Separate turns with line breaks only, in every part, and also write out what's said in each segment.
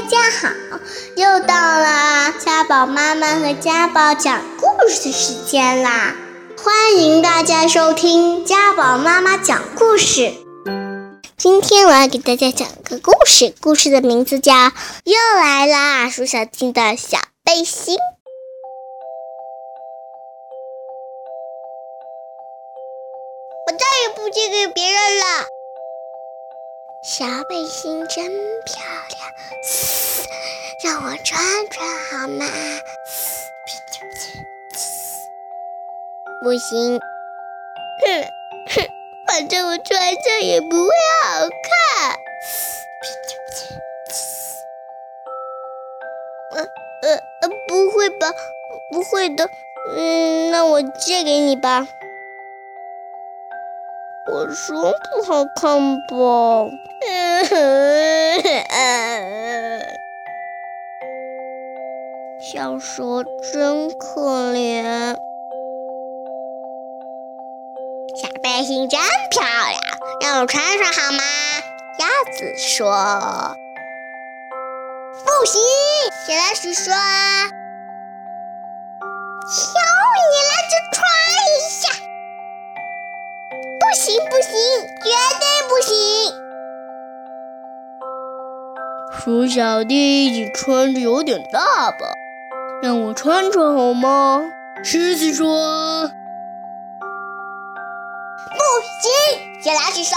大家好，又到了家宝妈妈和家宝讲故事时间啦！欢迎大家收听家宝妈妈讲故事。今天我要给大家讲个故事，故事的名字叫《又来啦，鼠小弟的小背心》。我再也不借给别人了。小背心真漂亮，让我穿穿好吗？不行，哼哼，反正我穿上也不会好看。呃呃呃，不会吧？不会的。嗯，那我借给你吧。我说不好看吧？小蛇真可怜，小背心真漂亮，让我穿上好吗？鸭子说：“不行。”小老鼠说：“求你
鼠小弟，你穿着有点大吧？让我穿穿好吗？狮子说。
不行，小老鼠说。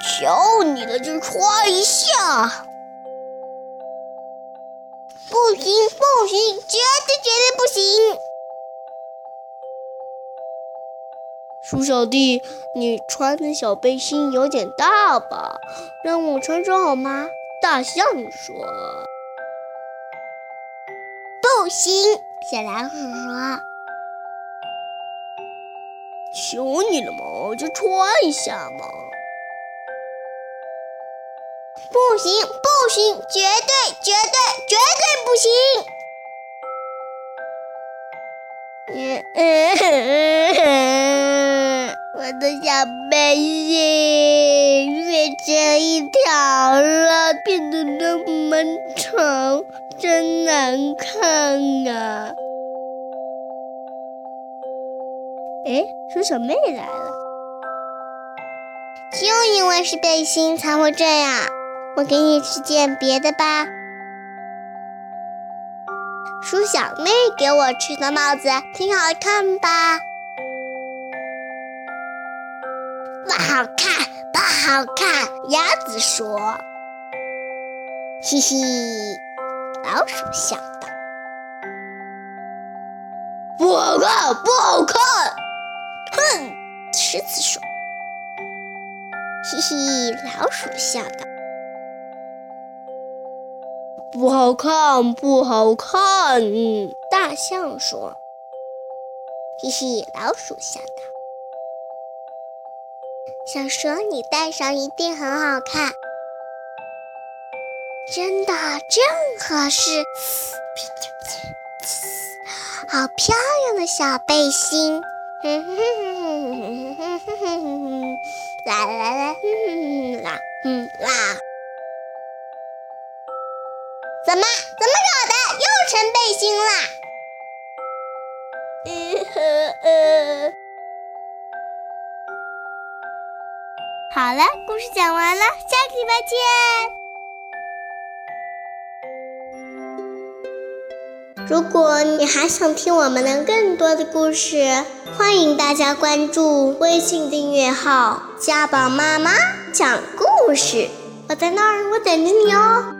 求你了，就穿一下。
不行不行，绝对绝对不行！
鼠小弟，你穿的小背心有点大吧？让我穿穿好吗？大象说。
不行，小老鼠说。
求你了嘛，就穿一下嘛。
不行不行，绝对绝对绝对不行！嗯嗯嗯，我的小背心变成一条了，变得那么长，真难看啊！
哎，鼠小妹来了，
就因为是背心才会这样。我给你去件别的吧。鼠小妹给我吃的帽子挺好看吧？好看，不好看。鸭子说：“嘻嘻。”老鼠笑道：“
不好看，不好看。”
哼，狮子说：“嘻嘻。”老鼠笑道。
不好看，不好看。
大象说：“嘻嘻。”老鼠笑道：“想说你戴上一定很好看。真的正合适，好漂亮的小背心！啦啦啦，啦啦！怎么怎么搞的？又成背心啦？呃呃。好了，故事讲完了，下个礼拜见。如果你还想听我们的更多的故事，欢迎大家关注微信订阅号“家宝妈妈讲故事”。我在那儿，我等着你哦。